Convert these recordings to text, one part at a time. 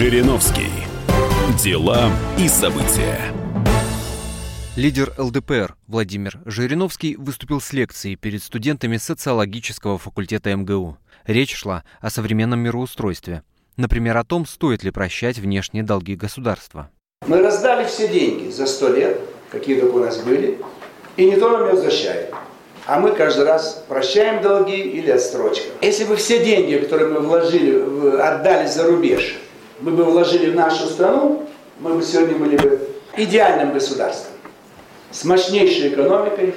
Жириновский. Дела и события. Лидер ЛДПР Владимир Жириновский выступил с лекцией перед студентами социологического факультета МГУ. Речь шла о современном мироустройстве. Например, о том, стоит ли прощать внешние долги государства. Мы раздали все деньги за сто лет, какие только у нас были, и никто нам не возвращает. А мы каждый раз прощаем долги или отстрочка. Если бы все деньги, которые мы вложили, отдали за рубеж, мы бы вложили в нашу страну, мы бы сегодня были бы идеальным государством. С мощнейшей экономикой,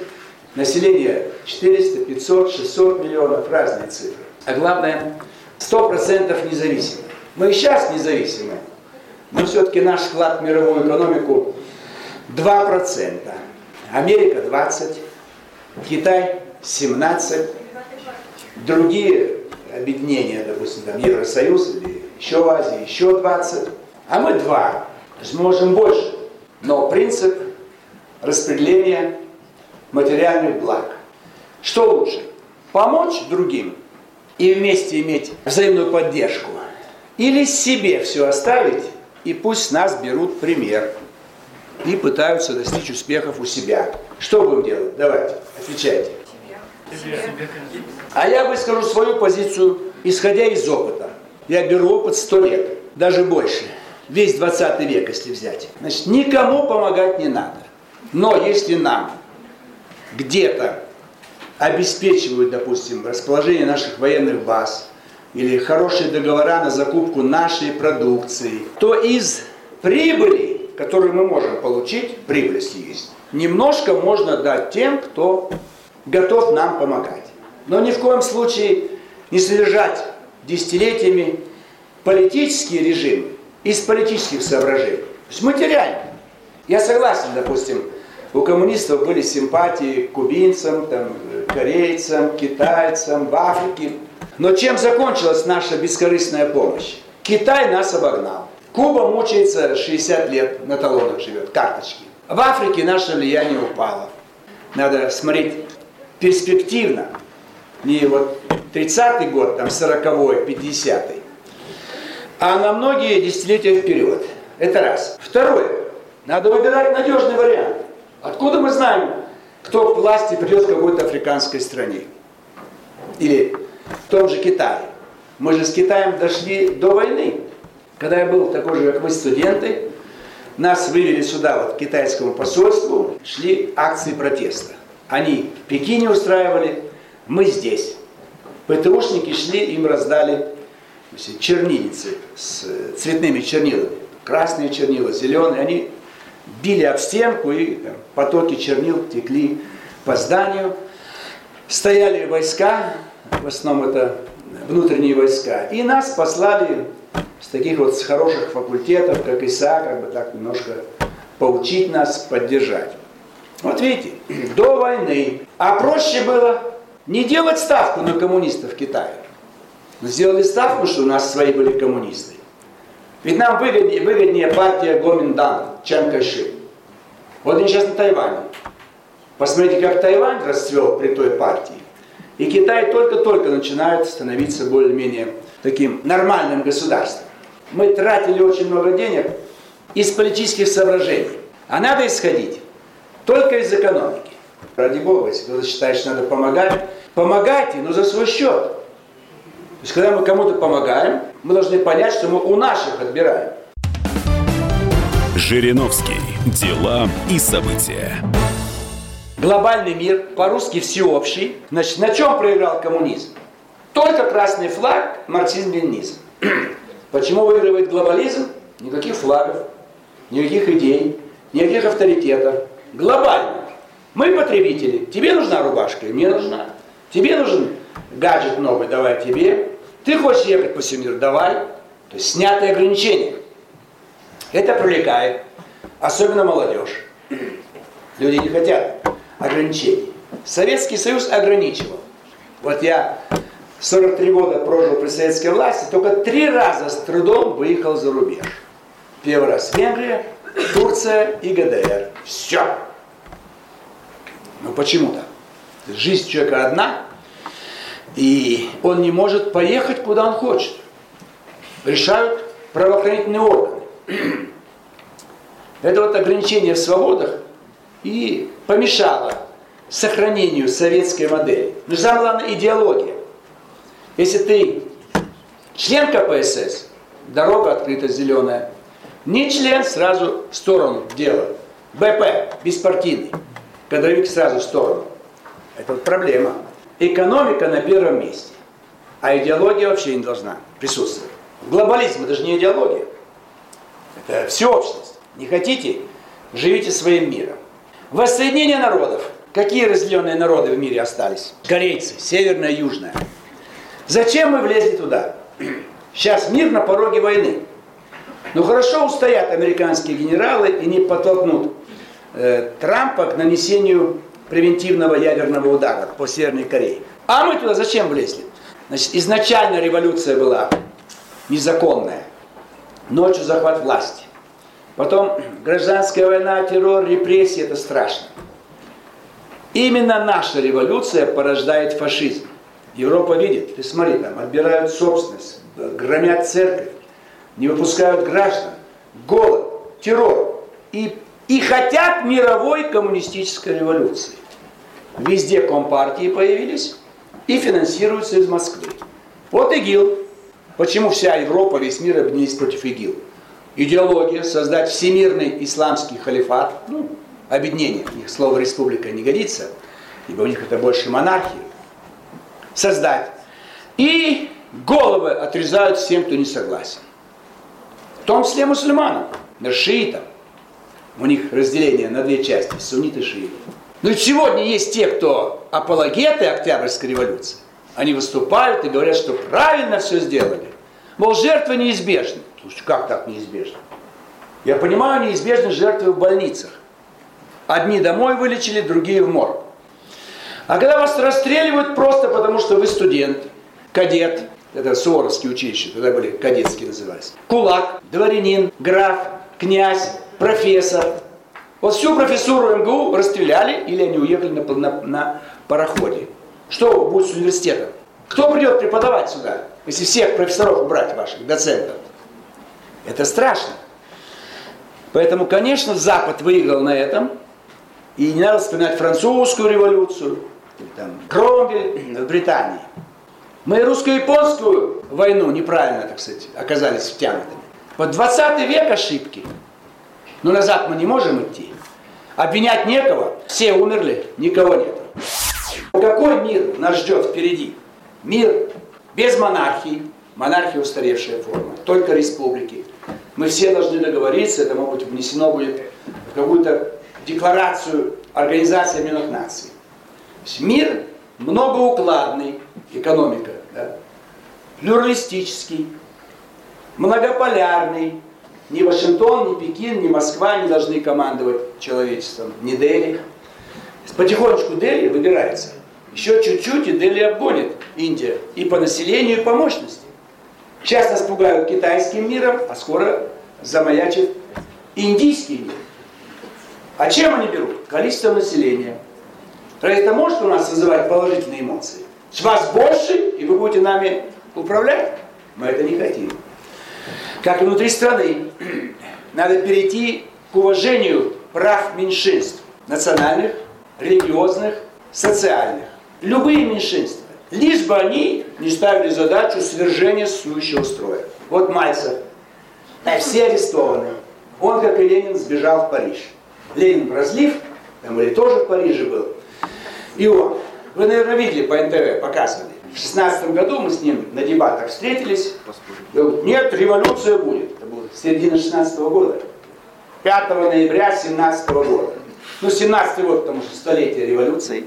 население 400, 500, 600 миллионов, разные цифры. А главное, 100% независимы. Мы и сейчас независимы, но все-таки наш вклад в мировую экономику 2%. Америка 20%, Китай 17, другие объединения, допустим, там Евросоюз или еще в Азии, еще 20, а мы 2. То есть мы можем больше. Но принцип распределения материальных благ. Что лучше? Помочь другим и вместе иметь взаимную поддержку? Или себе все оставить и пусть нас берут пример и пытаются достичь успехов у себя? Что будем делать? Давайте, отвечайте. А я выскажу свою позицию, исходя из опыта. Я беру опыт 100 лет, даже больше. Весь 20 век, если взять. Значит, никому помогать не надо. Но если нам где-то обеспечивают, допустим, расположение наших военных баз или хорошие договора на закупку нашей продукции, то из прибыли, которую мы можем получить, прибыль есть, немножко можно дать тем, кто готов нам помогать. Но ни в коем случае не содержать десятилетиями политические режимы из политических соображений. То есть теряем. Я согласен, допустим, у коммунистов были симпатии к кубинцам, там, корейцам, китайцам, в Африке. Но чем закончилась наша бескорыстная помощь? Китай нас обогнал. Куба мучается 60 лет, на талонах живет, карточки. В Африке наше влияние упало. Надо смотреть перспективно. Не вот 30-й год, там 40-й, 50-й. А на многие десятилетия вперед. Это раз. Второе. Надо выбирать надежный вариант. Откуда мы знаем, кто к власти придет в какой-то африканской стране? Или в том же Китае. Мы же с Китаем дошли до войны. Когда я был такой же, как вы, студенты, нас вывели сюда, вот, к китайскому посольству, шли акции протеста. Они в Пекине устраивали, мы здесь. ПТУшники шли, им раздали чернильницы с цветными чернилами. Красные чернила, зеленые. Они били об стенку, и там, потоки чернил текли по зданию. Стояли войска, в основном это внутренние войска, и нас послали с таких вот с хороших факультетов, как ИСА, как бы так немножко поучить нас, поддержать. Вот видите, до войны. А проще было не делать ставку на коммунистов в Китае. Но сделали ставку, что у нас свои были коммунисты. Ведь нам выгоднее, выгоднее партия Гоминдан, чем Кайши. Вот они сейчас на Тайване. Посмотрите, как Тайвань расцвел при той партии. И Китай только-только начинает становиться более-менее таким нормальным государством. Мы тратили очень много денег из политических соображений. А надо исходить только из экономики. Ради Бога, если кто-то считает, что надо помогать, помогайте, но за свой счет. То есть, когда мы кому-то помогаем, мы должны понять, что мы у наших отбираем. Жириновский. Дела и события. Глобальный мир, по-русски всеобщий. Значит, на чем проиграл коммунизм? Только красный флаг, марксизм-ленинизм. Почему выигрывает глобализм? Никаких флагов, никаких идей, никаких авторитетов. Глобально. Мы потребители. Тебе нужна рубашка, мне нужна. Тебе нужен гаджет новый, давай тебе. Ты хочешь ехать по всему миру, давай. То есть снятые ограничения. Это привлекает, особенно молодежь. Люди не хотят ограничений. Советский Союз ограничивал. Вот я 43 года прожил при советской власти, только три раза с трудом выехал за рубеж. Первый раз Венгрия, Турция и ГДР. Все. Ну почему так? Жизнь человека одна, и он не может поехать, куда он хочет. Решают правоохранительные органы. Это вот ограничение в свободах и помешало сохранению советской модели. Но самое главное идеология. Если ты член КПСС, дорога открыта зеленая. Не член, сразу в сторону дела. БП, беспартийный. Кадровик сразу в сторону. Это вот проблема. Экономика на первом месте. А идеология вообще не должна присутствовать. Глобализм это же не идеология. Это всеобщность. Не хотите? Живите своим миром. Воссоединение народов. Какие разделенные народы в мире остались? Корейцы, северная, южная. Зачем мы влезли туда? Сейчас мир на пороге войны. Но хорошо устоят американские генералы и не подтолкнут э, Трампа к нанесению превентивного ядерного удара по Северной Корее. А мы туда зачем влезли? Значит, изначально революция была незаконная. Ночью захват власти. Потом гражданская война, террор, репрессии, это страшно. Именно наша революция порождает фашизм. Европа видит, ты смотри, там отбирают собственность, громят церковь, не выпускают граждан, голод, террор. И, и хотят мировой коммунистической революции. Везде компартии появились и финансируются из Москвы. Вот ИГИЛ. Почему вся Европа, весь мир объединились против ИГИЛ? Идеология, создать всемирный исламский халифат, ну, объединение, их слово республика не годится, ибо у них это больше монархия, создать. И головы отрезают всем, кто не согласен. В том числе мусульманам, шиитам. У них разделение на две части, сунниты и шииты. Но ведь сегодня есть те, кто апологеты Октябрьской революции. Они выступают и говорят, что правильно все сделали. Мол, жертвы неизбежны. Слушайте, как так неизбежно? Я понимаю, неизбежны жертвы в больницах. Одни домой вылечили, другие в морг. А когда вас расстреливают просто потому, что вы студент, кадет, это Суворовские училища, тогда были кадетские назывались, кулак, дворянин, граф, князь, профессор. Вот всю профессуру МГУ расстреляли или они уехали на, на, на пароходе. Что будет с университетом? Кто придет преподавать сюда, если всех профессоров убрать ваших, доцентов? Это страшно. Поэтому, конечно, Запад выиграл на этом. И не надо вспоминать французскую революцию, там, Кромвель в Британии. Мы русско-японскую войну неправильно, так сказать, оказались втянутыми. Вот 20 век ошибки. Но назад мы не можем идти. Обвинять некого. Все умерли, никого нет. Какой мир нас ждет впереди? Мир без монархии. Монархия устаревшая форма. Только республики. Мы все должны договориться, это, может быть, внесено будет в какую-то декларацию Организации Объединенных Наций. Мир многоукладный, экономика, да, плюралистический, многополярный. Ни Вашингтон, ни Пекин, ни Москва не должны командовать человечеством, ни Дели. Потихонечку Дели выбирается. Еще чуть-чуть и Дели обгонит Индия и по населению, и по мощности. Сейчас нас пугают китайским миром, а скоро замаячит индийский мир. А чем они берут? Количество населения. Разве это может у нас вызывать положительные эмоции? С вас больше, и вы будете нами управлять? Мы это не хотим. Как и внутри страны, надо перейти к уважению прав меньшинств. Национальных, религиозных, социальных. Любые меньшинства. Лишь бы они не ставили задачу свержения сущего строя. Вот Мальцев. Все арестованы. Он, как и Ленин, сбежал в Париж. Ленин в разлив, там или тоже в Париже был. И он. Вы, наверное, видели по НТВ, показывали. В 16 году мы с ним на дебатах встретились. Он, нет, революция будет. Это было середина 16 года. 5 ноября 17 года. Ну, 17 год, потому что столетие революции.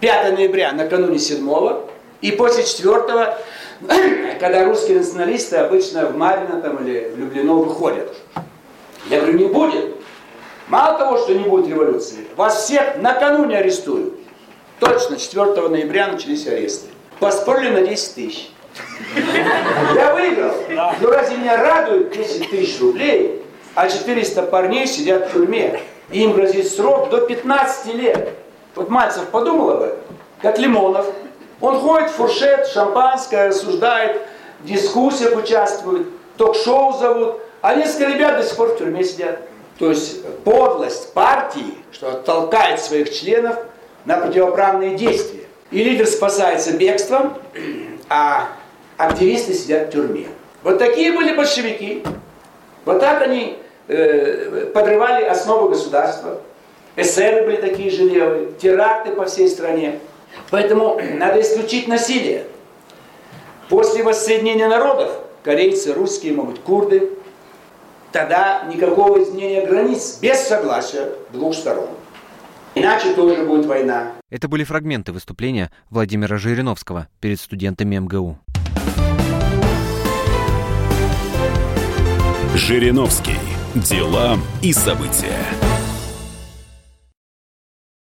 5 ноября, накануне 7 и после 4 когда русские националисты обычно в Марина там, или в Люблино выходят. Я говорю, не будет. Мало того, что не будет революции, вас всех накануне арестуют. Точно, 4 ноября начались аресты. Поспорили на 10 тысяч. Я выиграл. Ну разве меня радует 10 тысяч рублей, а 400 парней сидят в тюрьме? И им грозит срок до 15 лет. Вот Мальцев подумал об этом, как Лимонов. Он ходит фуршет, шампанское, рассуждает, в дискуссиях участвует. ток-шоу зовут, а несколько ребят до сих пор в тюрьме сидят. То есть подлость партии, что толкает своих членов на противоправные действия. И лидер спасается бегством, а активисты сидят в тюрьме. Вот такие были большевики. Вот так они э, подрывали основу государства. Эсеры были такие же левые, теракты по всей стране. Поэтому надо исключить насилие. После воссоединения народов, корейцы, русские, могут курды, тогда никакого изменения границ без согласия двух сторон. Иначе тоже будет война. Это были фрагменты выступления Владимира Жириновского перед студентами МГУ. Жириновский. Дела и события.